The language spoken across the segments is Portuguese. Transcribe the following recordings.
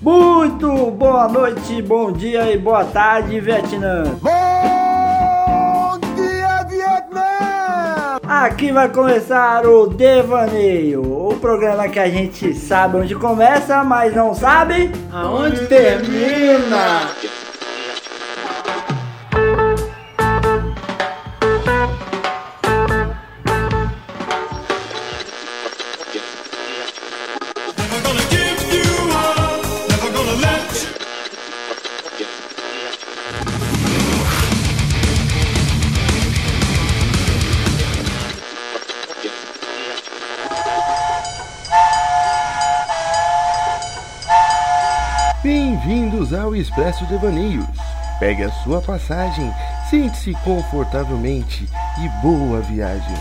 Muito boa noite, bom dia e boa tarde, Vietnã. Bom dia, Vietnã! Aqui vai começar o Devaneio, o programa que a gente sabe onde começa, mas não sabe Aonde termina? Expresso Devaneios. Pegue a sua passagem, sente-se confortavelmente e boa viagem.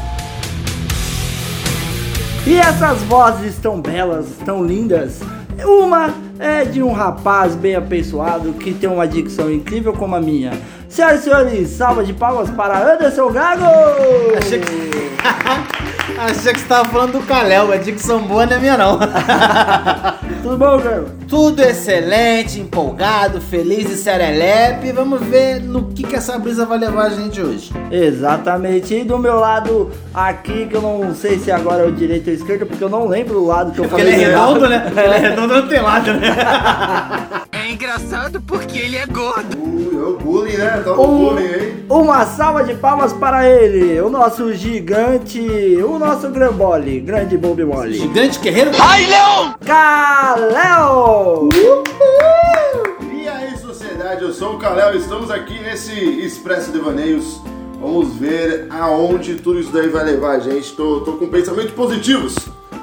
E essas vozes tão belas, tão lindas. Uma é de um rapaz bem apessoado que tem uma dicção incrível como a minha. Senhoras e senhores, salva de palmas para Anderson Gago! Achei que... Achei que você tava falando do Caléu, a dicção boa não é minha não. Tudo bom, Gago? Tudo excelente, empolgado, feliz e serelepe. Vamos ver no que, que essa brisa vai levar a gente hoje. Exatamente. E do meu lado aqui, que eu não sei se agora é o direito ou esquerdo, porque eu não lembro o lado que eu Porque falei. ele é redondo, né? Ele é redondo não tem lado, né? É engraçado porque ele é gordo. Uh, é o bullying, né? Tá no Um- bullying, hein? Uma salva de palmas para ele, o nosso gigante, o nosso grambole, grande Bob Mole. Gigante guerreiro. Caléu! E aí, sociedade, eu sou o Kalel, estamos aqui nesse Expresso Devaneios. Vamos ver aonde tudo isso daí vai levar a gente. Tô, tô com pensamentos positivos.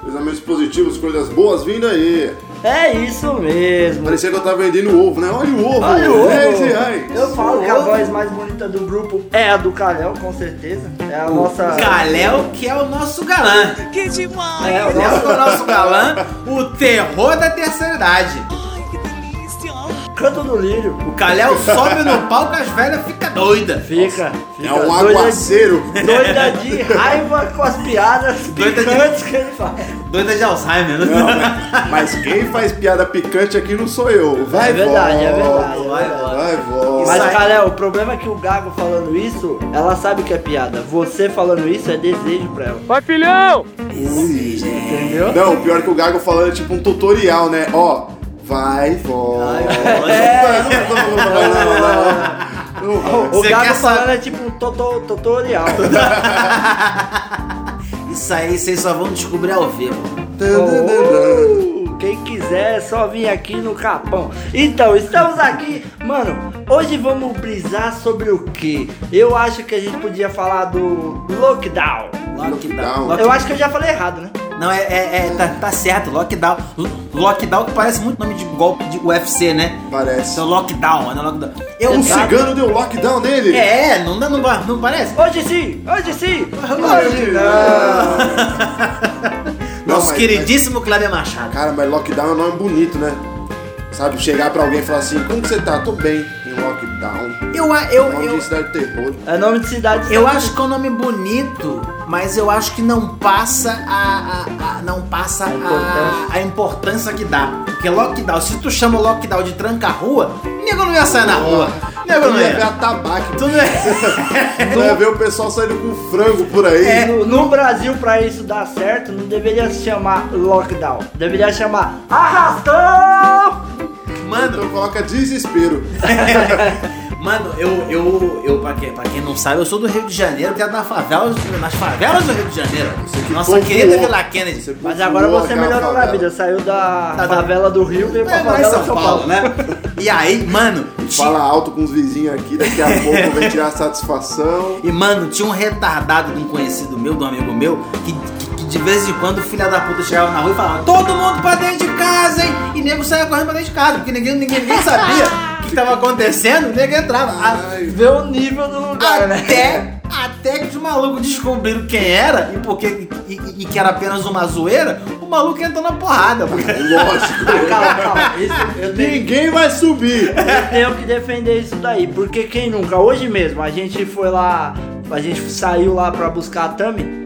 Pensamentos positivos, coisas boas vindo aí. É isso mesmo. Parecia que eu tava vendendo ovo, né? Olha o ovo! Olha o ovo. 10 reais! Eu falo que a voz mais bonita do grupo é a do Caléu, com certeza. É a nossa. Caléu, que é o nosso galã. Que demais! É, o nosso é o nosso galã, o terror da terceira idade. Ai, que delícia! canto do lírio. O Caléu sobe no palco, as velhas ficam doidas. Fica, fica É um doida, aguaceiro! doida de raiva com as piadas Doida de- picantes que ele faz. Doida de Alzheimer, né? Não, mas- mas quem faz piada picante aqui não sou eu. Vai, É verdade, é volta. verdade, é Vai, verdade. Vai, volta. Mas, Caléu, o problema é que o Gago falando isso, ela sabe que é piada. Você falando isso é desejo pra ela. Vai, filhão! Entendeu? Não, o pior é que o Gago falando é tipo um tutorial, né? Ó, vai, volta. Não, não, O Gago falando é tipo um tutorial. Isso aí vocês só vão descobrir ao vivo. Oh, quem quiser é só vir aqui no Capão. Então, estamos aqui, mano. Hoje vamos brisar sobre o que? Eu acho que a gente podia falar do lockdown. Lockdown. Eu acho que eu já falei errado, né? Não, é, é, é- tá, tá certo, lockdown. Lo- Lockdown que parece muito nome de golpe de UFC, né? Parece. Então, lockdown, é lockdown. Eu, Um cigano deu lockdown nele? É, não, dá- não, não parece? Hoje sim, hoje sim, hoje Não, Nosso mas- queridíssimo Cláudio Machado. Cara, mas lockdown é um nome bonito, né? Sabe, chegar pra alguém e falar assim, como que você tá? Tô bem, lockdown. Eu, a- eu, Nome eu, de cidade de terror. É nome de cidade. eu acho que é um nome bonito, mas eu acho que não passa a, a- a- não passa a, importância. a importância que dá. Porque lockdown, se tu chama lockdown de tranca-rua, nego não ia sair na rua. Nego não ia ver a tabaco. Tu não ia. Tu ia ver o pessoal saindo com frango por aí. É. No, no Brasil, pra isso dar certo, não deveria se chamar lockdown. Deveria chamar arrastão! Mano, Então coloca desespero. Mano, eu, eu, eu pra, quem, pra quem não sabe, eu sou do Rio de Janeiro, criado na favela, nas favelas do Rio de Janeiro. que Nossa povoou. querida Vila Kennedy. Você Mas agora você melhorou na vida, saiu da Tá, tá. favela do Rio e veio pra É, favela São Paulo, né? E aí, mano, tinha, Fala alto com os vizinhos aqui, daqui a pouco vai tirar satisfação. e mano, tinha um retardado de um conhecido meu, de um amigo meu, que de vez em quando o filho da puta chegava na rua e falava: Todo mundo pra dentro de casa, hein? E nego saia correndo pra dentro de casa, porque ninguém, ninguém, ninguém sabia o que tava acontecendo, o nego entrava. A- Vê o nível do lugar, né? Até, até que os malucos descobriram quem era e, porque, e, e- e que era apenas uma zoeira, o maluco entrou na porrada. Porque... lógico. Calma, calma. Isso, eu, tenho, Ninguém vai subir. eu tenho que defender isso daí. Porque quem nunca? Hoje mesmo, a gente foi lá. A gente saiu lá pra buscar a Tami.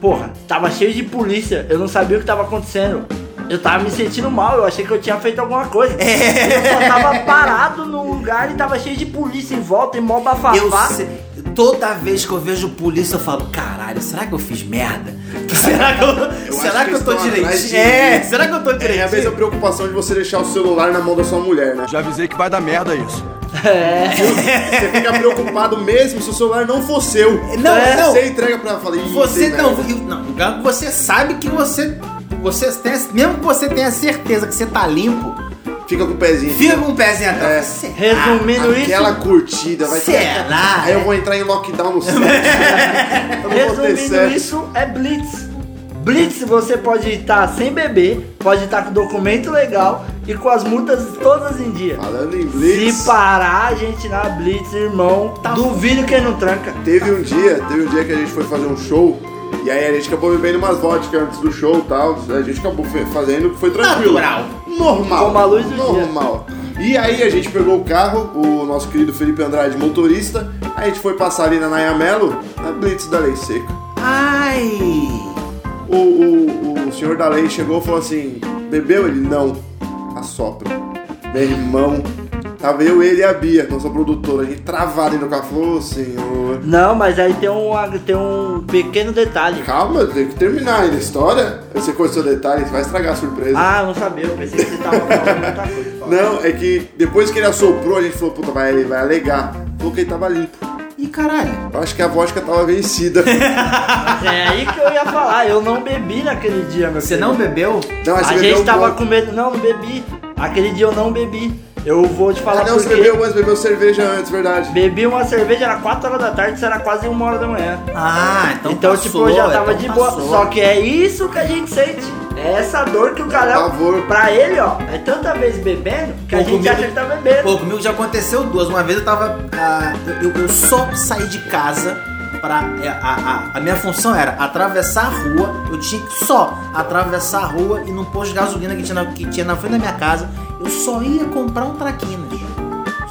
Porra, tava cheio de polícia. Eu não sabia o que tava acontecendo. eu tava me sentindo mal, eu achei que eu tinha feito alguma coisa. É. Eu só tava parado num lugar e tava cheio de polícia em volta e mó bafafá. Eu sei- toda vez que eu vejo polícia, eu falo, caralho, será que eu fiz merda? Será que eu, será acho que que eu tô direitinho? de- É, será que eu tô É a mesma direitinho? preocupação de você deixar o celular na mão da sua mulher, né? Já avisei que vai dar merda isso. Você fica preocupado mesmo se o celular não for seu. Não, É, não. Você entrega pra ela fala, "Ih, Você não, merda." eu- não, você sabe que você, você tem, mesmo que você tenha certeza que você tá limpo, Fica com o pezinho. fica com o pezinho atrás. É. Resumindo Aquela isso, curtida, vai ter. Será? Aí eu vou entrar em lockdown no set. ter resumindo isso é Blitz. Blitz você pode estar sem beber, pode estar com documento legal e com as multas todas em dia. Falando em Blitz, Se parar a gente na Blitz, irmão, Tá duvido quem não tranca. teve um dia, teve um dia que a gente foi fazer um show. E aí a gente acabou bebendo umas vodka antes do show e tal. A gente acabou fazendo, foi tranquilo. Natural. Normal. Como a luz do dia. Normal. E aí a gente pegou o carro, o nosso querido Felipe Andrade, motorista. A gente foi passar ali na Nayamelo, na Blitz da Lei Seca. Ai. O, o, o senhor da lei chegou e falou assim: Bebeu? Ele não. Assopra. Meu irmão. Tava eu, ele e a Bia, nossa produtora. A gente travado no carro. Falou, "Ô, senhor. Não, mas aí tem um, tem um pequeno detalhe. Calma, tem que terminar ainda a história. Você conheceu detalhes, vai estragar a surpresa. Ah, não sabia, eu pensei que você tava falando outra coisa. Não, é que depois que ele assoprou, a gente falou, puta, vai, ele vai alegar. Falou que ele tava limpo. Ih, caralho. Eu acho que a vodka tava vencida. É aí que eu ia falar, eu não bebi naquele dia, meu Você filho. não bebeu? Não, mas A você bebeu gente tava um com medo. Não, não bebi. Aquele dia eu não bebi. Eu vou te falar Ah, não, por você bebeu, mas bebeu cerveja antes, verdade. Bebi uma cerveja, era 4 horas da tarde, isso era quase 1 hora da manhã. Ah, então Então, passou, tipo, eu já tava então de boa. passou. Só que é isso que a gente sente. É essa dor que o cara. Pavor. Pra ele, ó, é tanta vez bebendo que a Pô, gente comigo- acha que tá bebendo. Pô, comigo já aconteceu duas. Uma vez eu tava. ah, eu, eu só saí de casa pra. é, A, a, a minha função era atravessar a rua. Eu tinha que só atravessar a rua e num posto de gasolina que tinha, na, que tinha na frente da minha casa. Eu só ia comprar um traquinas.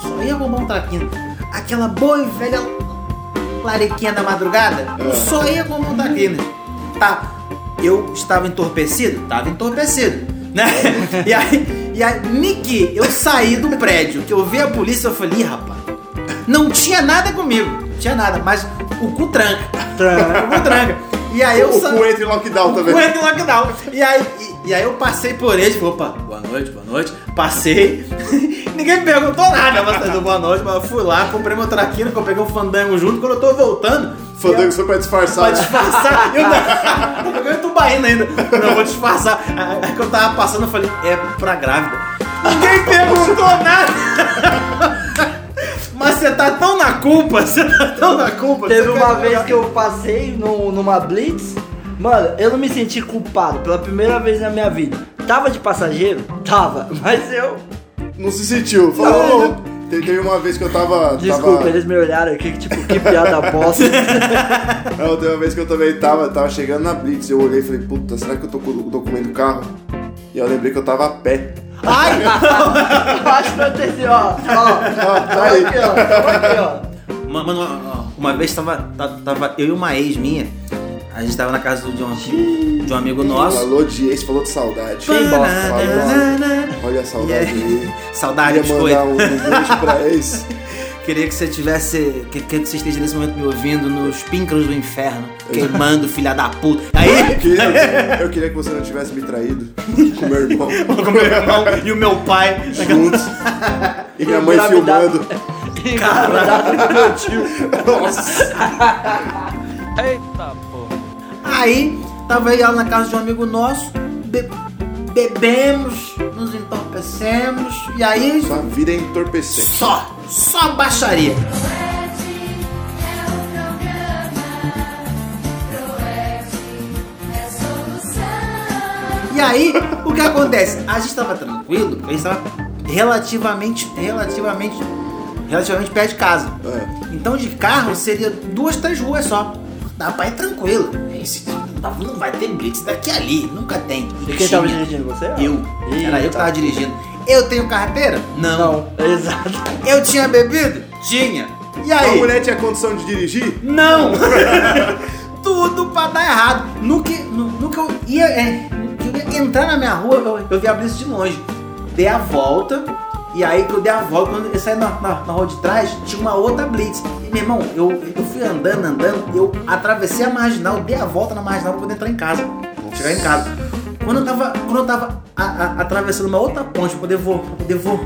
Só ia comprar um traquinas. Aquela boa e velha lariquinha da madrugada. Eu só ia comprar um traquinas. Tá. Eu estava entorpecido? Tava entorpecido. Né? E aí, e aí, Niki, eu saí do prédio, que eu vi a polícia, eu falei, "Ih, rapaz, não tinha nada comigo, não tinha nada, mas o cu tranca. Tranca. O cu tranca. E aí eu o sa- cu entra em lockdown também. o entra em lockdown. E aí, e, e aí eu passei por ele, falei, opa, boa noite, boa noite. Passei. Ninguém me perguntou nada, mas do boa noite, mas eu fui lá, comprei meu traquino, que eu peguei um fandango junto. Quando eu tô voltando, Fandango foi pra disfarçar. Pra disfarçar, eu não. Eu ganhei tubaína ainda. Não, vou disfarçar. Aí que eu tava passando, eu falei, é pra grávida. Ninguém perguntou nada. Mas você tá tão na culpa, você tá tão na culpa. Teve uma vez que eu passei no- numa Blitz. Mano, eu não me senti culpado pela primeira vez na minha vida. Tava de passageiro? Tava. Mas eu. Não se sentiu. Falou. Te- Teve uma vez que eu tava. Desculpa, tava... eles me olharam aqui, que tipo, que piada bosta. Não, teve uma vez que eu também tava, tava chegando na Blitz. Eu olhei e falei, puta, será que eu tô com o documento do carro? E eu lembrei que eu tava a pé. Ai, Acho que ter assim, ó. Ó, tá aí. aqui, ó. Aqui, ó. Mano, uma, uma vez tava, ta- tava eu e uma ex minha. A gente tava na casa de um, de um amigo nosso. Falou de ex, falou de saudade. Quem bosta? Olha a saudade Yeah. aí. Saudade, Queria mandar um, um beijo pra ex. Queria que você tivesse. Que, que você esteja nesse momento me ouvindo nos píncaros do inferno, queimando, filha da puta. Aí, Eu queria, eu queria que você não tivesse me traído com meu irmão. com meu irmão e o meu pai. Juntos. E minha mãe filmando. Com meu tio. Nossa. Aí, tava eu na casa de um amigo nosso, be- bebemos, nos entorpecemos, e aí. Sua vida é entorpecente. Só, só baixaria. E aí, o que acontece? A gente tava tranquilo, porque a gente tava relativamente, relativamente, relativamente perto de casa. É. Então de carro seria duas, três ruas só. Dá pra ir tranquilo. Esse- Não vai ter blitz daqui a ali, nunca tem. E quem tava Tinha. dirigindo você? Eu. Ih, Era eu que tá. tava dirigindo. Eu tenho carteira? Não, exato. Eu tinha bebido? Tinha. E A aí? mulher tinha condição de dirigir? Não! Tudo pra dar errado. No que, no, no que eu ia. É, no que eu ia entrar na minha rua, eu, eu vi a Blitz de longe. Dei a volta, e aí que eu dei a volta, quando eu saí na, na, na rua de trás, tinha uma outra Blitz. E meu irmão, eu, eu fui andando, andando, eu atravessei a marginal, dei a volta na marginal pra poder entrar em casa. Chegar em casa. Quando eu tava, quando eu tava a- a- atravessando uma outra ponte pra poder, vo, pra poder, vo,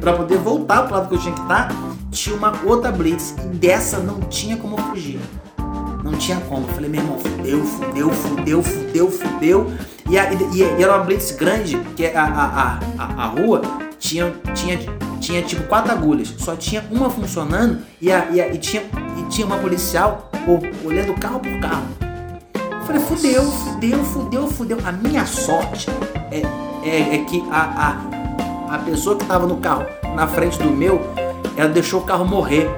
pra poder voltar pro lado que eu tinha que estar, tinha uma outra Blitz. E dessa não tinha como fugir. Não tinha como. Eu falei, meu irmão, fudeu, fudeu, fudeu, fudeu, fudeu. E, a- e- e era uma blitz grande, que a, a, a, a, a rua tinha, tinha, tinha tipo quatro agulhas. Só tinha uma funcionando e, a, e, a- e tinha, e tinha uma policial olhando carro por carro. Eu falei, fudeu, fudeu, fudeu, fudeu. A minha sorte é, é, é que a, a, a pessoa que tava no carro na frente do meu, ela deixou o carro morrer.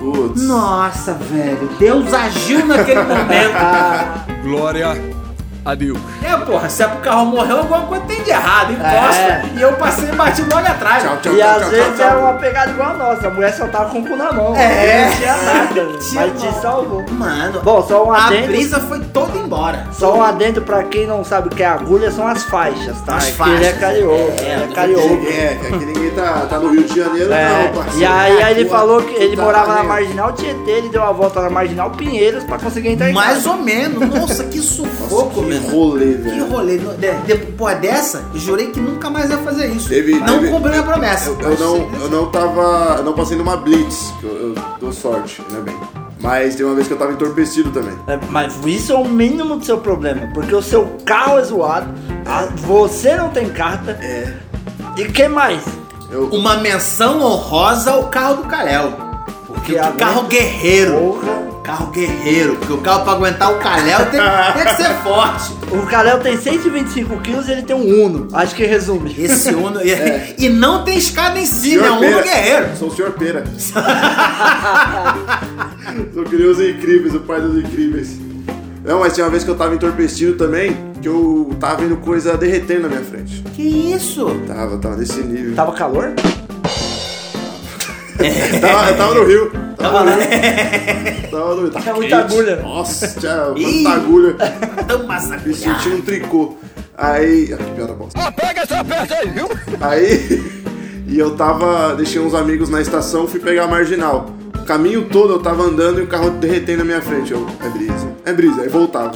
Putz. Nossa, velho, Deus agiu naquele momento. Glória a Deus. É, porra, se é pro carro morreu, alguma coisa tem de errado, encosta. É. E eu passei e bati logo atrás. Tchau, tchau, E tchau, às tchau, vezes tchau, era tchau. uma pegada igual a nossa, a mulher só tava com o cu na mão. É. Não tinha nada, Tinha mas te salvou. Mano, Bom, só um a adendo. brisa foi toda embora. Só um adendo pra quem não sabe o que é agulha, são as faixas, tá? As É que ele é faixas. carioca, É, ele é do carioca. É, que aqui ninguém tá, tá no Rio de Janeiro, É, não, parceiro. e aí, aí ele Pô, falou que ele tá morava na. Marginal Tietê, ele deu uma volta na Marginal Pinheiros pra conseguir entrar em Mais casa. ou menos. Nossa, que sufoco, Que irmão. rolê, Que velho. rolê. No- de- Depois dessa, jurei que nunca mais ia fazer isso. Teve- não teve- cumpri minha promessa. Eu, eu não, eu não tava. Eu não passei numa blitz, que eu, eu dou sorte, ainda bem. Mas tem uma vez que eu tava entorpecido também. É, Mas isso é o mínimo do seu problema, porque o seu carro é zoado, a- você não tem carta. É. E que mais? Eu, Uma menção honrosa ao carro do Calhau. Porque Que o carro guerreiro. Porra. Carro guerreiro. Porque o carro pra aguentar o Calhau tem, tem que ser forte. O Calel tem 125 quilos e ele tem um Uno. Acho que resume. Esse Uno. E, e não tem escada em cima, é um Uno guerreiro. Sou o senhor Pera. Sou que nem os incríveis, o pai dos incríveis. Não, mas tinha uma vez que eu tava entorpecido também, que eu tava vendo coisa derretendo na minha frente. Que isso? Tava, tava nesse nível. Tava calor? Tava, eu tava no Rio. Tava Rio. Tava. Tava Tinha muita agulha. Nossa, tinha muita agulha. Tão Me massacrado. senti um tricô. Aí. Ah, que piada bosta. Pega essa peça aí, viu? Aí. E eu tava. Deixei uns amigos na estação, fui pegar a marginal. O caminho todo eu tava andando e o carro derretendo na minha frente. Eu, é brisa, é brisa. Aí voltava.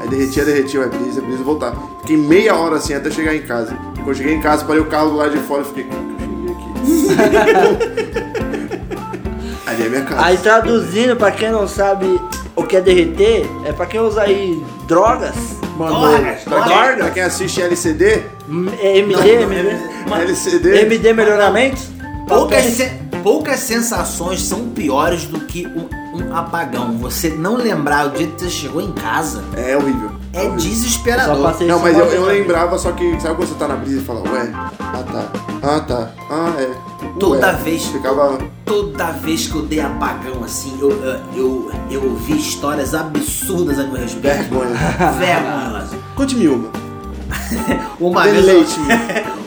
Aí derretia, derretia, é brisa, é brisa, voltava. Fiquei meia hora assim até chegar em casa. Quando eu cheguei em casa, parei o carro do lado de fora e fiquei. "Como que eu cheguei aqui? Ali é minha casa. Aí traduzindo, pra quem não sabe o que é derreter, é pra quem usa aí drogas. Mandou. Drogas, Pra quem, pra quem assiste LCD, M- é MD, MD. LCD. MD melhoramentos? Poucas, se- poucas sensações são piores do que um, um apagão. Você não lembrar o dia que você chegou em casa É horrível. é desesperador. Não, mas eu, eu lembrava, só que sabe quando você tá na brisa e fala, ué, ah tá, ah tá, ah é. Toda Ué. vez. Ficava. Toda vez que eu dei apagão assim, eu, eu, eu, ouvi histórias absurdas a meu respeito. Vergonha. Vergonhosa. Conte-me uma. Uma vez, eu,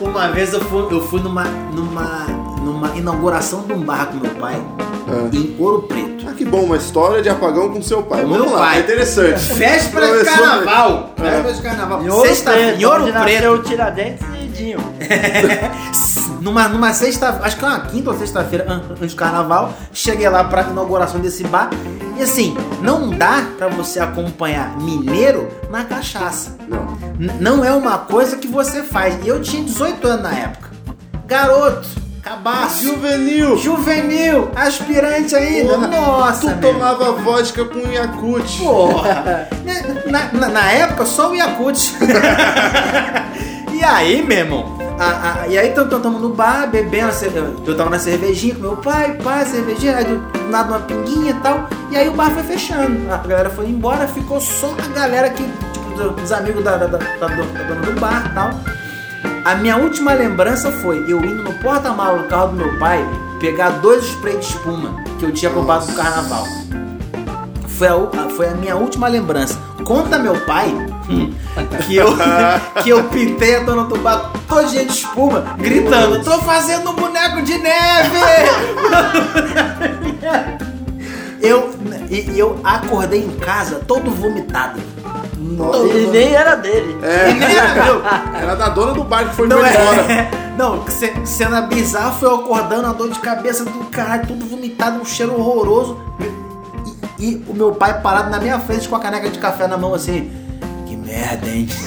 uma vez eu fui, eu fui numa, numa, numa inauguração de um bar com meu pai Ah. em Ouro Preto. Ah, que bom, uma história de apagão com seu pai. Meu Vamos lá, pai. é interessante. Véspera de carnaval. É. Véspera de carnaval. Em Ouro Sexta, Preto, em Ouro onde Preto. nasceu o Tiradentes e Dinho. Numa, numa sexta, acho que é uma quinta ou sexta-feira an- antes do carnaval, cheguei lá pra inauguração desse bar. E assim, não dá pra você acompanhar mineiro na cachaça. Não. N- não é uma coisa que você faz. E eu tinha 18 anos na época. Garoto, cabaço, Juvenil! juvenil, aspirante ainda. Porra, Nossa, Tu meu. tomava vodka com Yakut. Porra! na, na- na época, só o Yakut. e aí, meu irmão? A- a- e aí, estamos no bar, bebendo. Eu tava na cervejinha com meu pai, pai, cervejinha, aí do nada uma pinguinha e tal. E aí o bar foi fechando. A galera foi embora, ficou só a galera que, tipo, dos amigos da, da, da, da, do- da dona do bar e tal. A minha última lembrança foi eu indo no porta-malas do carro do meu pai pegar dois sprays de espuma que eu tinha comprado no carnaval. Foi a- foi a minha última lembrança. Conta meu pai hum, que eu, que eu pintei a dona do bar todinha de espuma, gritando: Tô fazendo um boneco de neve! eu, e, eu acordei em casa todo vomitado. E nem era dele. É, E nem era meu. era da dona do bar que foi Não, embora. é, não, ce- cena bizarra foi eu acordando, a dor de cabeça do caralho, tudo vomitado, um cheiro horroroso. E, e o meu pai parado na minha frente com a caneca de café na mão assim. Merda, hein?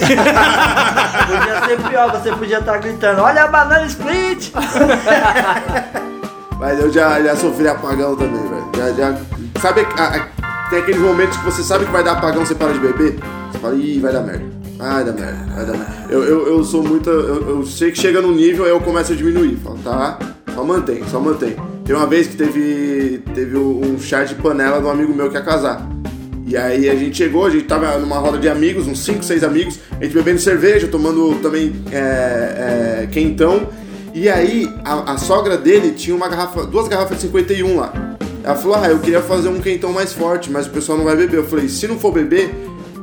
Podia ser pior, você podia estar gritando, olha a banana split! Mas eu já, já sofri apagão também, velho. Já, já, sabe, a- a- tem aqueles momentos que você sabe que vai dar apagão, você para de beber? Você fala, ih, vai dar merda. Vai dar merda, vai dar merda. Eu, eu, eu sou muito. Eu, eu sei que chega num nível, aí eu começo a diminuir. Falo, tá, só mantém, só mantém. Tem uma vez que teve, teve um chá de panela de um amigo meu que ia casar. E aí a gente chegou, a gente tava numa roda de amigos, uns 5, 6 amigos, a gente bebendo cerveja, tomando também é, é, quentão. E aí a, a sogra dele tinha uma garrafa, duas garrafas de 51 lá. Ela falou, ah, eu queria fazer um quentão mais forte, mas o pessoal não vai beber. Eu falei, se não for beber,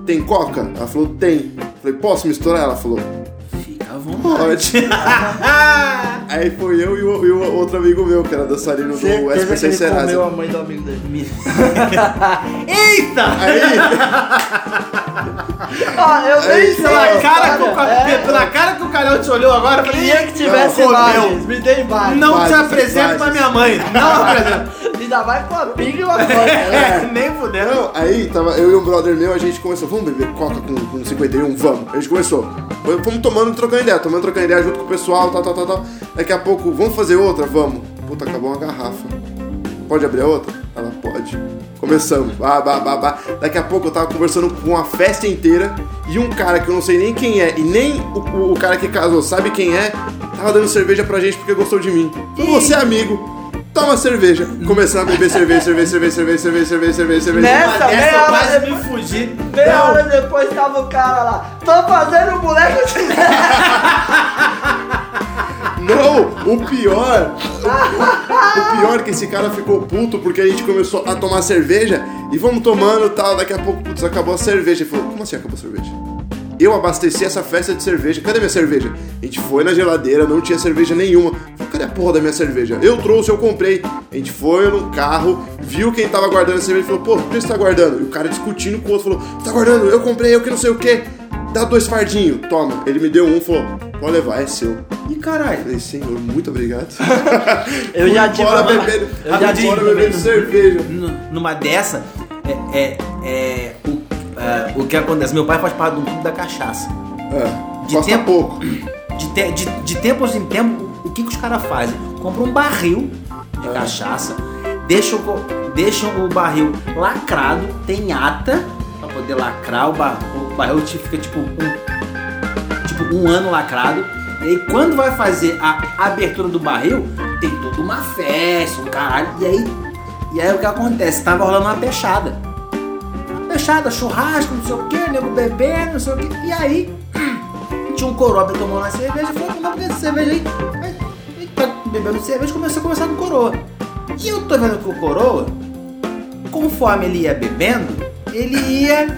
tem coca? Ela falou, tem. Eu falei, posso misturar? Ela falou, Fica à vontade. pode. aí foi eu e o, e o outro amigo meu, que era dançarino do Certeza que SPC ele Serasa. comeu a mãe do amigo dele. Eita! Aí, Ah, eu nem sei. Pela cara, É, pela cara que o Calhão te olhou agora, eu falei, Queria que tivesse Não, imagens, me dê imagens. não te apresento imagens. pra minha mãe. Não apresento. Ainda vai com a pinga e uma coisa. É, nem fudendo. Não, aí tava eu e um brother meu, a gente começou, vamos beber coca com, com 51? Vamos. A gente começou. Foi- Fomos tomando, trocando ideia, tomando, trocando ideia junto com o pessoal, tal, tal, tal, tal. Daqui a pouco, vamos fazer outra? Vamos. Puta, acabou uma garrafa. Pode abrir a outra? Ela pode. Começamos. Bah, bah, bah, bah. Daqui a pouco eu tava conversando com uma festa inteira e um cara que eu não sei nem quem é e nem o, o- o cara que casou sabe quem é, tava dando cerveja pra gente porque gostou de mim. Você é amigo. Toma cerveja. Começando a beber cerveja, cerveja, cerveja, cerveja, cerveja, cerveja, cerveja, cerveja. Nessa, Uma dessa meia hora quase depois- me fugi. Meia hora depois tava o cara lá. Tô fazendo o boneco de Não, o pior, o, o pior é que esse cara ficou puto porque a gente começou a tomar cerveja e vamos tomando e tal, daqui a pouco, putz, acabou a cerveja. Ele falou, como assim acabou a cerveja? Eu abasteci essa festa de cerveja, cadê minha cerveja? A gente foi na geladeira, não tinha cerveja nenhuma. Falei, cadê a porra da minha cerveja? Eu trouxe, eu comprei. A gente foi no carro, viu quem tava guardando a cerveja e falou, pô, por que você tá guardando? E o cara discutindo com o outro falou, tá guardando, eu comprei, eu que não sei o que. Dá dois fardinhos, toma. Ele me deu um, falou, pode levar, é seu. Ih, caralho. Falei, senhor, muito obrigado. Eu já tive uma- bebendo, eu já tive bebendo cerveja. Numa dessa, é, é, é, o, é, o que acontece? Meu pai faz parte do clube da cachaça. É, De tempo- pouco. De, te, de, de tempos em tempos, o que, que os caras fazem? Compram um barril de cachaça, deixam, deixam o barril lacrado, tem ata pra poder lacrar o, bar, o barril fica tipo um, tipo um ano lacrado. E aí quando vai fazer a abertura do barril, tem toda uma festa, um caralho. E aí, e aí o que acontece? Tava rolando uma peixada. Peixada, churrasco, não sei o que, nego bebendo, não sei o que. E aí tinha um coroa que tomou uma cerveja, falou, vamos beber essa cerveja aí. Aí, tá bebendo cerveja, começou a conversar com o coroa. E eu tô vendo que o coroa, conforme ele ia bebendo, ele ia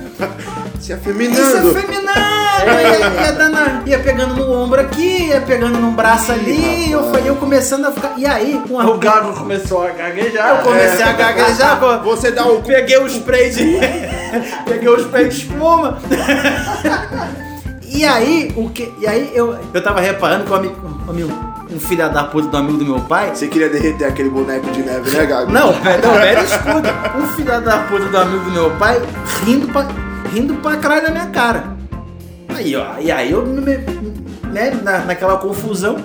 Se se afeminando. afeminando, ia, dando- ia pegando no ombro aqui, ia pegando no braço ali, eu, fui- eu começando a ficar. E aí, com a. O gago começou a gaguejar. Eu comecei a gaguejar, pô. Você dá o. Peguei o spray de. Peguei o spray de espuma. e aí, o que. E aí eu, eu tava reparando que o amigo. Um, amigo, um filho da puta do amigo do meu pai. Você queria derreter aquele boneco de neve, né, Gago? Não, velho, não, velho, escuta. Um filho da puta do amigo do meu pai rindo pra, rindo pra trás da minha cara. Aí, ó, e aí eu, né, na, naquela confusão,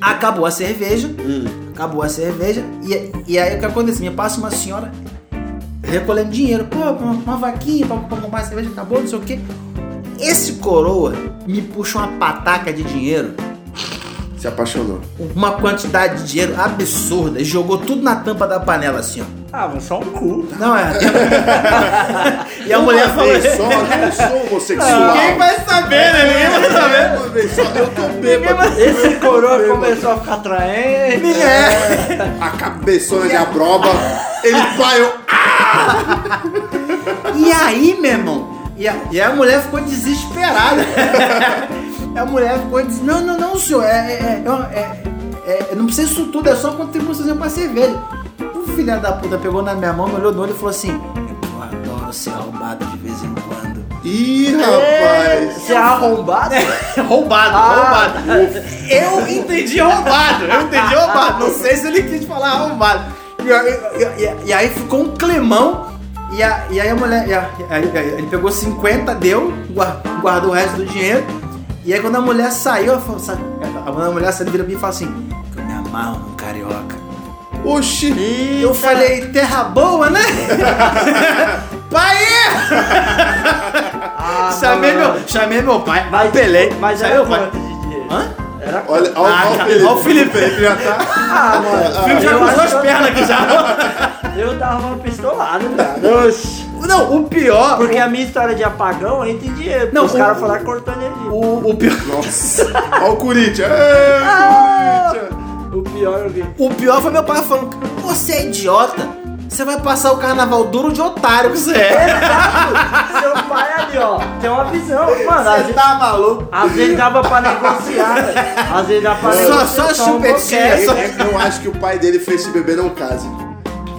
acabou a cerveja, acabou a cerveja, e, e aí o que aconteceu? Me passa uma senhora recolhendo dinheiro, pô, uma, uma vaquinha pra, pra comprar cerveja, acabou, não sei o quê. Esse coroa me puxa uma pataca de dinheiro Se apaixonou. uma quantidade de dinheiro absurda e jogou tudo na tampa da panela assim, ó. Ah, mas só um cu. Não, é. e a mulher Uma falou. vez só, não sou homossexual. Ninguém vai saber, né? Ninguém vai saber. Uma vez só, eu tô bêbado. Esse coroa começou a ficar atraente. É. A cabeçona de abroba. Ele vai, eu. E aí, meu irmão? E a, e a mulher ficou desesperada. a mulher ficou des... Não, não, não, senhor. É, é, é, é, é, não precisa isso tudo, é só contribuição pra cerveja. O filho da puta pegou na minha mão, me olhou no olho e falou assim: Eu adoro ser arrombado de vez em quando. Ih, É, rapaz. Você é arrombado? roubado, Ah. roubado. Eu entendi roubado, eu entendi roubado. Não sei se ele quis falar roubado. E, aí ficou um clemão. E, a- e aí a mulher. ele pegou 50, deu, gua- guardou o resto do dinheiro. E aí quando a mulher saiu, ela falou, sabe, a mulher saiu vira pra mim e fala assim: Eu me amarro no carioca. Oxi. Eu falei, terra boa, né? pai! Ah, chamei, mano. meu, chamei meu pai, Mas, apelei. mas chamei era meu pai. Hã? Era Olha, olha, Ah, olha tá. o Felipe. Olha o Felipe. Ele já tá. Ah, mano. O filme já cruzou as que- pernas aqui já. Eu dava uma pistolada, cara. Oxi. Não, o pior. Porque a minha história de apagão em dinheiro. Não, os o- caras falaram cortou energia. O, o pior. Nossa. Olha o Corinthians. Ê, Corinthians. O pior é o quê? O pior foi meu pai falando: Você é idiota? Você vai passar o carnaval duro de otário que você é. Exato! Seu pai ali, ó, tem uma visão. Mano, Você vezes, tá maluco? às vezes dava pra negociar, velho. Às vezes dava pra Só- negociar. só só um chupetinha, É que eu acho que o pai dele fez esse bebê não case.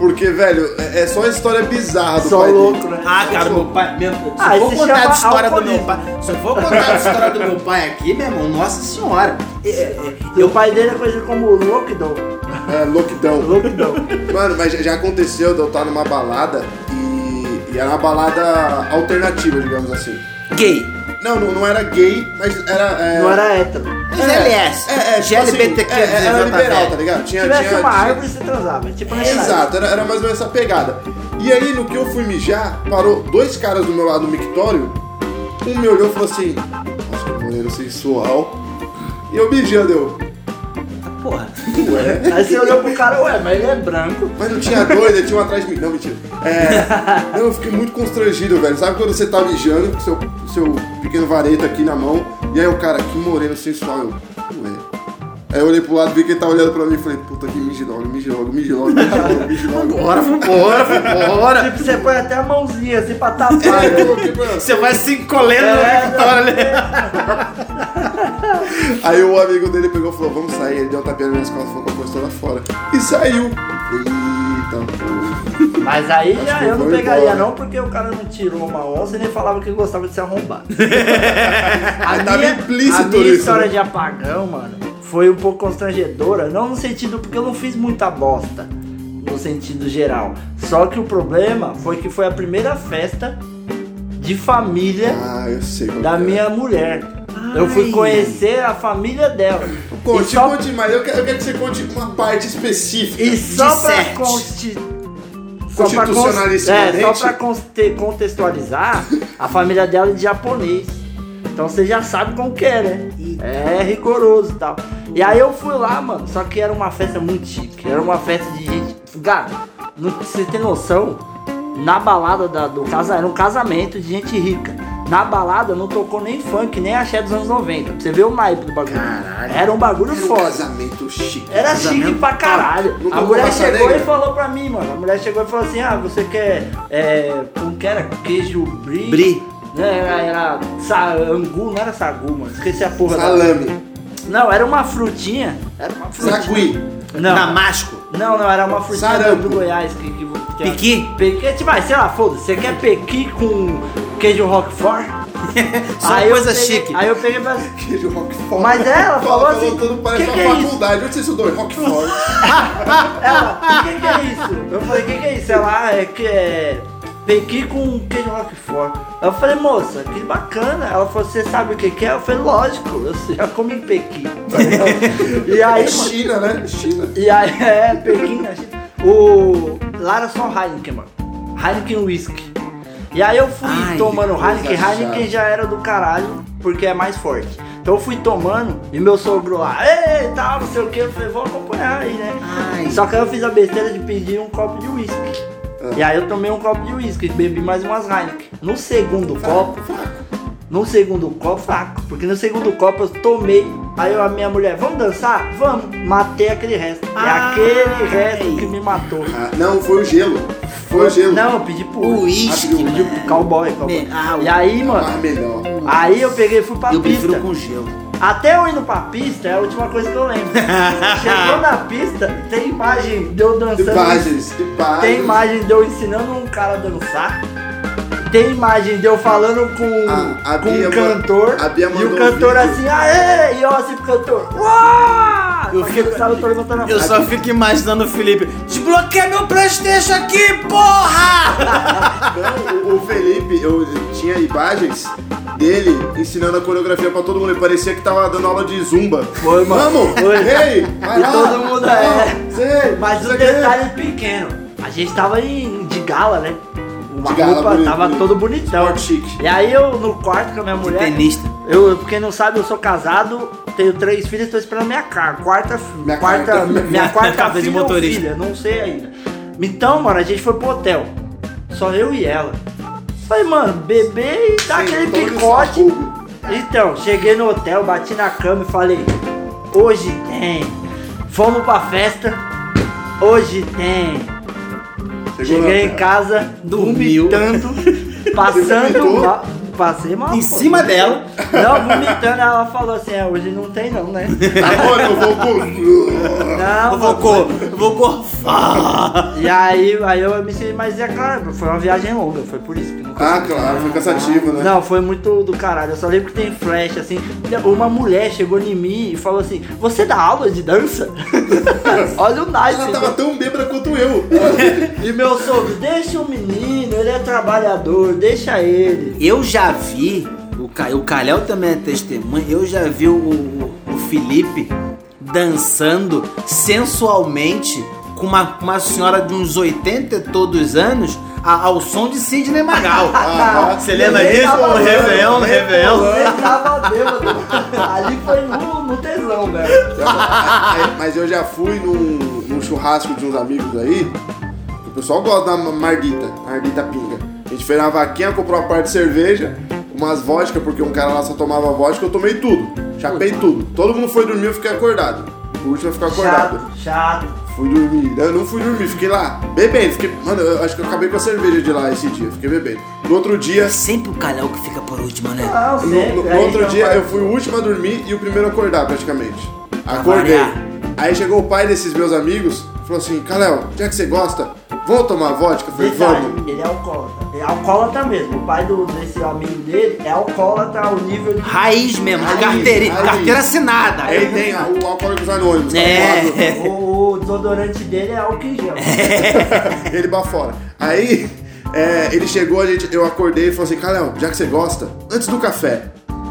Porque, velho, é é só história bizarra do Só pai louco, dele. né? Ah, cara, meu pai. Meu, se Ah, eu for contar a história do meu pai. Se eu for contar a história do meu pai aqui, meu irmão, nossa senhora. É, é, E o pai dele é coisa como Lockdown. É, lockdown. Lockdown. Mano, mas já- já aconteceu de eu estar numa balada e, e era uma balada alternativa, digamos assim. Gay. Não, não, não era gay, mas era. é, Não era hétero. GLS. É, é, tipo assim, GLBTQ. é, é, era liberal, tá ligado? Se Tinha, tivesse tinha, uma tinha- árvore, você transava. Tipo Exato, era, era mais ou menos essa pegada. E aí, no que eu fui mijar, parou dois caras do meu lado no mictório. Um me olhou e falou assim: Nossa, que maneiro sensual. E eu mijando, eu. Porra. Ué. Aí você olhou pro cara, ué, mas ele é branco. Mas não tinha dois, ele tinha um atrás de mim. Não, mentira. É, não, eu fiquei muito constrangido, velho. Sabe quando você tá mijando com seu, seu pequeno vareta aqui na mão, e aí o cara, que moreno sensual, eu. Ué. Aí eu olhei pro lado, vi que ele tá olhando pra mim e falei, puta que mije logo, mije logo, mije logo, mije logo, mije logo. Vambora, vambora, vambora. Tipo, você põe até a mãozinha assim pra tapar. Eu né? Você vai se encolhendo É, no Victória ali. Aí o amigo dele pegou e falou, vamos sair. Ele deu um tapinha nas costas, falou, pô, estou lá fora. E saiu. Eita, pô. Mas aí já eu não pegaria embora. não, porque o cara não tirou uma onça e nem falava que gostava de ser arrombado. Aí tava implícito a minha nisso, história né? de apagão, mano, foi um pouco constrangedora. Não no sentido porque eu não fiz muita bosta, no sentido geral. Só que o problema foi que foi a primeira festa de família Ah, da é. minha mulher. Eu fui conhecer a família dela. Conte, só, conte mais. Eu quero, eu quero que você conte uma parte específica. e só pra Disserte. consti... só pra cons- Constitucionalissimamente. É, só pra conte- contextualizar, a família dela é de japonês. Então você já sabe como que é, né? É rigoroso e tal. E aí eu fui lá, mano, só que era uma festa muito chique. Era uma festa de gente. Cara, não, você tem noção? Na balada da- do casa era um casamento de gente rica. Na balada não tocou nem funk, nem axé dos anos 90. Pra você ver o naipe do bagulho. Caralho. Era um bagulho Era um foda. casamento chique. Era Casamento chique pra caralho. Não A mulher chegou negra? e falou pra mim, mano. A mulher chegou e falou assim: Ah, você quer. É, como que era? Queijo brie? Brie. Né, Era, era sa- angu, não era sagu, mano. Esqueci a porra da- Salame. Não, era uma frutinha. Era uma frutinha. Sagui. Não. Damasco. Não, não, era uma frutinha do Goiás que, que, que Pequi? Pequi, tipo, ah, sei lá, foda-se. Você quer pequi com queijo roquefort? Só eu coisa peguei- chique. Aí eu peguei pra. Queijo Roquefort. Mas ela falou assim, parece que uma que é isso? faculdade. Onde você estudou? Roquefort. Ela, o que, que é isso? Eu falei, o que, que é isso? Ela, ah, é que é pequi com queijo roquefort. Eu falei, moça, que bacana. Ela falou, você sabe o que, que é? Eu falei, lógico, eu já comi pequi. tá ligado? e aí, É China, né? China. e aí, é, Pequim, né? O. Lá era só Heineken, mano. Heineken Whisky. E aí eu fui Ai, tomando Heineken, Heineken chata. já era do caralho, porque é mais forte. Então eu fui tomando e meu sogro lá, ei, tal, não sei o que, eu falei, vou acompanhar aí, né? Ai. Só que aí eu fiz a besteira de pedir um copo de E aí eu tomei um copo de whisky, bebi mais umas Heineken. No segundo copo, no segundo copo, fraco. Porque no segundo copo eu tomei. Aí eu, a minha mulher, vamos dançar? Vamos. Matei aquele resto. É Ai. aquele resto que me matou. Ah, não, foi o gelo. Foi o gelo. Não, eu pedi pro O uísque, Abriu. pedi pro cowboy, cowboy. Me- ah, e aí, mano, melhor. aí eu peguei e fui pra Eu pista. prefiro com gelo. Até eu indo pra pista é a última coisa que eu lembro. Chegou na pista, tem imagem de eu dançando. Imagens, imagens. Tem imagem de eu ensinando um cara a dançar. tem imagem de eu falando com, A- a com Bia um cantor. a Bia e o um cantor vídeo. assim, aê! E eu assim pro cantor. Uau! Eu fico- sabe, eu tô levantando a Eu mão. só fico imaginando o Felipe. Desbloqueia meu Playstation aqui, porra! Não, o, o Felipe, eu tinha imagens dele ensinando a coreografia pra todo mundo. Ele parecia que tava dando aula de zumba. Foi, mano. Vamos! Foi. Ei! Vai E lá! todo mundo é. Sei! Mas um aqui. detalhe pequeno. A gente tava em, de gala, né? Uma De gala, roupa, bonito, tava bonito. todo bonitão. Sport chique. E aí eu no quarto com a minha mulher. tenista. Eu, quem não sabe, eu sou casado, tenho três filhos, tô esperando minha cara. Quarta, Minha quarta, carta. minha quarta Carta de filha ou motorista. filha, não sei ainda. Então, mano, a gente foi pro hotel. Só eu e ela. Falei, mano, beber e dar aquele picote. Então, cheguei no hotel, bati na cama e falei, hoje tem. Vamos pra festa. Hoje tem. Chegou Cheguei em casa, vomitando, Você passando mal. Passei mal. Em pô. cima dela. Não, vomitando, ela falou assim, é, hoje não tem não, né? Agora eu vou com. Não, Eu vou, cor, eu vou gorfar. E aí, aí eu me senti, mas é claro, foi uma viagem longa, foi por isso que não Ah, claro, foi cansativo, né? Não, foi muito do caralho. Eu só lembro que tem flash, assim. Uma mulher chegou em mim e falou assim: Você dá aula de dança? Olha o nice. Ela tava tão bêbada quanto eu. E meu sogro, deixa o menino, ele é trabalhador, deixa ele. Eu já vi, o, o Calhau também é testemunha, eu já vi o, o- o Felipe dançando sensualmente com uma, uma senhora de uns 80 e todos anos a- ao som de Sidney Magal. Ah, Você lembra disso? No Réveillon, no. Réveillon. Ele tava bêbado. Ali foi no, no tesão, velho. Mas eu já fui num, num churrasco de uns amigos aí. que O pessoal gosta da Marguita, Marguita Pinga. A gente fez uma vaquinha, comprou uma parte de cerveja, umas vodka, porque um cara lá só tomava vodka, eu tomei tudo. Chapei tudo. Todo mundo foi dormir, eu fiquei acordado. O último eu ficar acordado. Chato, chato. Fui dormir. Eu não fui dormir, fiquei lá, bebendo. Fiquei, mano, eu acho que eu acabei com a cerveja de lá esse dia, fiquei bebendo. No outro dia, É sempre o Calhau que fica por último, né? Não, no, no- no outro dia vai- eu fui o último a dormir e o primeiro a acordar praticamente. Acordei. Aí chegou o pai desses meus amigos, falou assim, Kalel, já que você gosta, vamos tomar vodka? Eu falei, vamos. ele é alcoólatra. É alcoólatra mesmo. O pai do, desse amigo dele é alcoólatra ao nível de. Raiz mesmo, de Raiz, carteira, raiz. carteira assinada. Aí tem o Alcoólicos Anônimos, tá É. ligado? O, o desodorante dele é álcool em gel. ele bafora. Aí, é, ele chegou, a gente, eu acordei e falou assim, Kalel, já que você gosta, antes do café,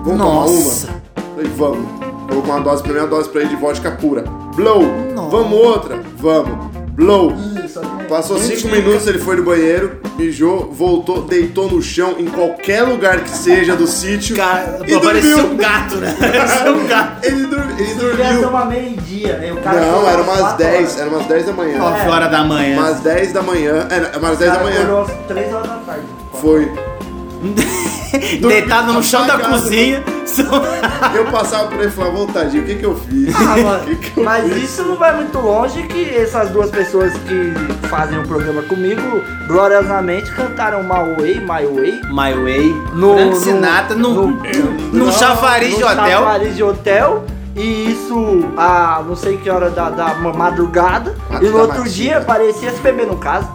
vamos Nossa. tomar uma? Falei, vamos. Colocou uma dose pra mim, uma dose pra ele de vodka pura. Blow. Nossa. Vamos outra? Vamos. Blow. Isso, aqui. Passou cinco minutos, ele foi no banheiro, mijou, voltou, deitou no chão, em qualquer lugar que seja do sítio. Cara, e pô, parecia dormiu. um gato, né? Parecia um gato. Ele, dur- ele Devia ser dormiu. uma meio-dia, né? O cara Não, era umas quatro 10, horas. era umas 10 da manhã. Nove horas da manhã. Umas 10 da manhã, é, umas 10 O da manhã. às 3 horas da tarde. Foi. Deitado no chão da cozinha. Eu passava por ele e falava, ô tadinho, o que que eu fiz? Ah, mano, que que eu mas fiz? isso não vai muito longe que essas duas pessoas que fazem o programa comigo gloriosamente cantaram My Way, My Way My Way. No- Frank no- Sinatra no, no- num Não, chafariz de no hotel. chafariz de hotel. E isso a não sei que hora da, da madrugada. Quatro e no outro matina. dia parecia se beber no caso.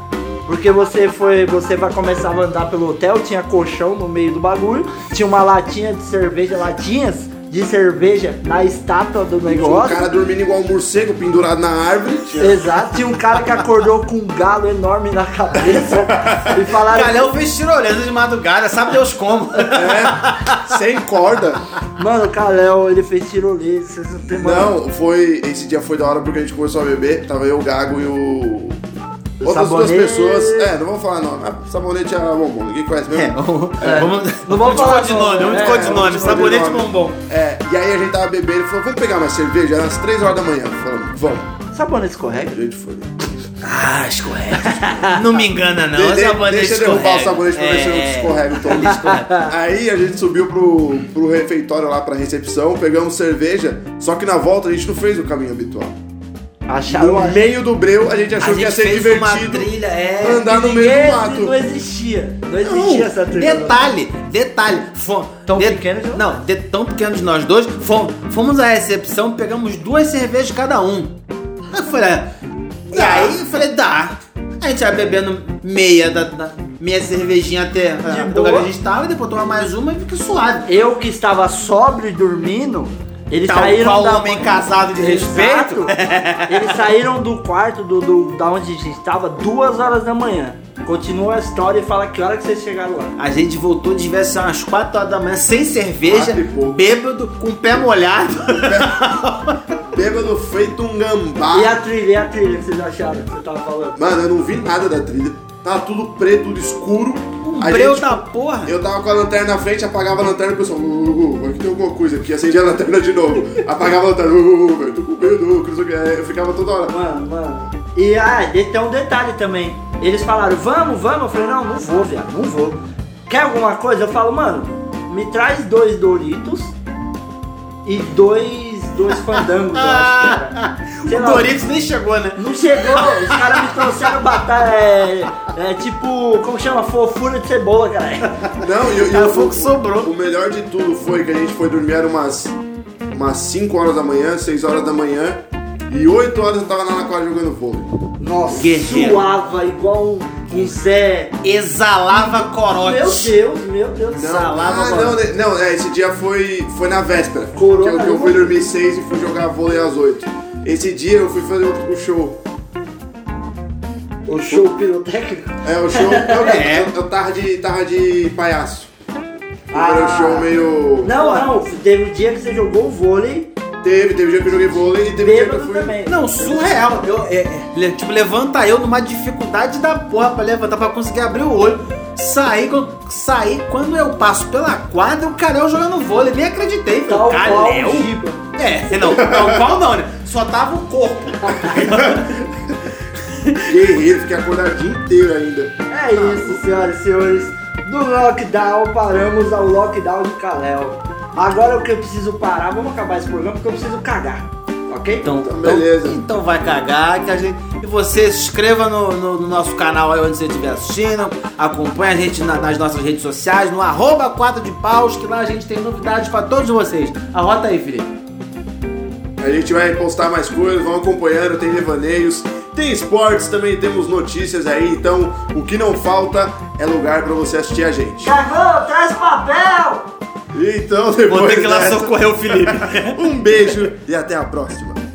Porque você foi, você vai começar a andar pelo hotel, tinha colchão no meio do bagulho, tinha uma latinha de cerveja, latinhas de cerveja na estátua do Tinha um negócio. cara dormindo igual um morcego pendurado na árvore. Tinha- Exato, tinha um cara que acordou com um galo enorme na cabeça e falaram Calhau fez tirolesa de madrugada, sabe Deus como. É, sem corda. Mano, o Caléu, ele fez tirolesa, vocês não tem. Não, foi. Esse dia foi da hora porque a gente começou a beber. Tava eu, o Gago e o. Outras duas Sabonete. pessoas. É, não vou falar não. Ah, Sabonete é bombom, ninguém conhece É, mesmo. vamos, É. vamos, Não vamos vamos de falar codinome, nome, vamos de é, codinome, vamos de sabonete codinome. bombom. É, e aí a gente tava bebendo e falou, vamos pegar mais cerveja? Era às 3 horas da manhã. Falamos, vamos. Sabonete escorrega? A gente foi. Ah, escorrega. Não me engana não, De- de- sabonete deixa eu derrubar o sabonete pra ver se não É. escorrega o tom. Aí a gente subiu pro, pro refeitório lá pra recepção, pegamos cerveja, só que na volta a gente não fez o caminho habitual. Acharam No a meio do breu, a gente A achou que ia gente ser fez uma divertido trilha, é. andar no que meio do mato. Não existia. Não existia essa trilha. Detalhe, detalhe. fo- Tão pequeno de- Não, de, tão pequeno de nós dois. fo- fomos à recepção, pegamos duas cervejas cada um. Eu falei, e aí eu falei, dá. A gente vai bebendo meia da, da, meia cervejinha até o lugar que a gente tava, e depois toma mais uma e fica suave. Eu que estava sóbrio e dormindo, eles Tal saíram qual da homem casado de respeito. Eles saíram do quarto do, do- da onde a gente estava duas horas da manhã. Continua a história e fala que hora que vocês chegaram lá. A gente voltou, devia ser umas 4 horas da manhã, sem cerveja, Quatro e pouco. bêbado, com o pé molhado. Bêbado feito um gambá. E a trilha, e a trilha que vocês acharam que você tava falando? Mano, eu não vi nada da trilha. Tava tudo preto, tudo escuro. A breu gente- da porra. Eu tava com a lanterna na frente, apagava a lanterna e o pessoal, uh, uh, uh, aqui tem alguma coisa aqui, acendia a lanterna de novo. Apagava a lanterna, uh, uh, velho, tô com medo, o que. Eu ficava toda hora. Mano, mano. E ah, e tem um detalhe também. Eles falaram, vamos, vamos. Eu falei, não, não vou, viado, não vou. Quer alguma coisa? Eu falo, mano, me traz dois Doritos e dois, dois fandangos, eu acho que era. Sei O lá, Doritos nem chegou, né? Não chegou, os caras me trouxeram batata, é, é tipo, como chama? Fofura de cebola, cara. Não, e, e Cara, o- foi o que sobrou. O melhor de tudo foi que a gente foi dormir era umas, umas 5 horas da manhã, 6 horas da manhã, e 8 horas eu tava lá na quadra jogando vôlei. Nossa, Guerreiro. suava igual um Zé. Exalava Meu corote. Deus, meu Deus do Não, céu. Salava ah, bola. não, não, é, esse dia foi, foi na véspera. Corona, que, eu, que eu fui dormir 6 e fui jogar vôlei às 8. Esse dia eu fui fazer outro show. O show pirotécnico. É, o show. Eu, É. eu, eu tava, de, tava de palhaço. Ah. Foi um show meio. Não, não, teve um dia que você jogou vôlei, Teve, teve dia que eu joguei vôlei e teve dia que eu bêbado fui. também. Não, surreal. Eu, é, é, le- tipo, levanta eu numa dificuldade da porra pra levantar, pra conseguir abrir o olho. Saí, quando- saí, quando eu passo pela quadra, o Carel jogando vôlei. Nem acreditei. Tal qual Carel? o Giba. É, não, tal qual não, né? Só tava o corpo. Guerreiro, fiquei acordado o dia inteiro ainda. É isso, senhoras e senhores. Do lockdown, paramos ao lockdown de Kalel. Agora o que eu preciso parar, vamos acabar esse programa porque eu preciso cagar. Ok? Então, Então, beleza. Então, então vai cagar que a gente. E você se inscreva no, no- no nosso canal aí onde você estiver assistindo. Acompanhe a gente na- nas nossas redes sociais, no arroba 4 de paus, que lá a gente tem novidades pra todos vocês. Arrota aí, Felipe. A gente vai postar mais coisas, vão acompanhando, tem devaneios, tem esportes, também temos notícias aí, então o que não falta é lugar pra você assistir a gente. Cagou, traz papel! Então, depois Vou ter que ir lá dessa, socorrer o Felipe. um beijo e até a próxima.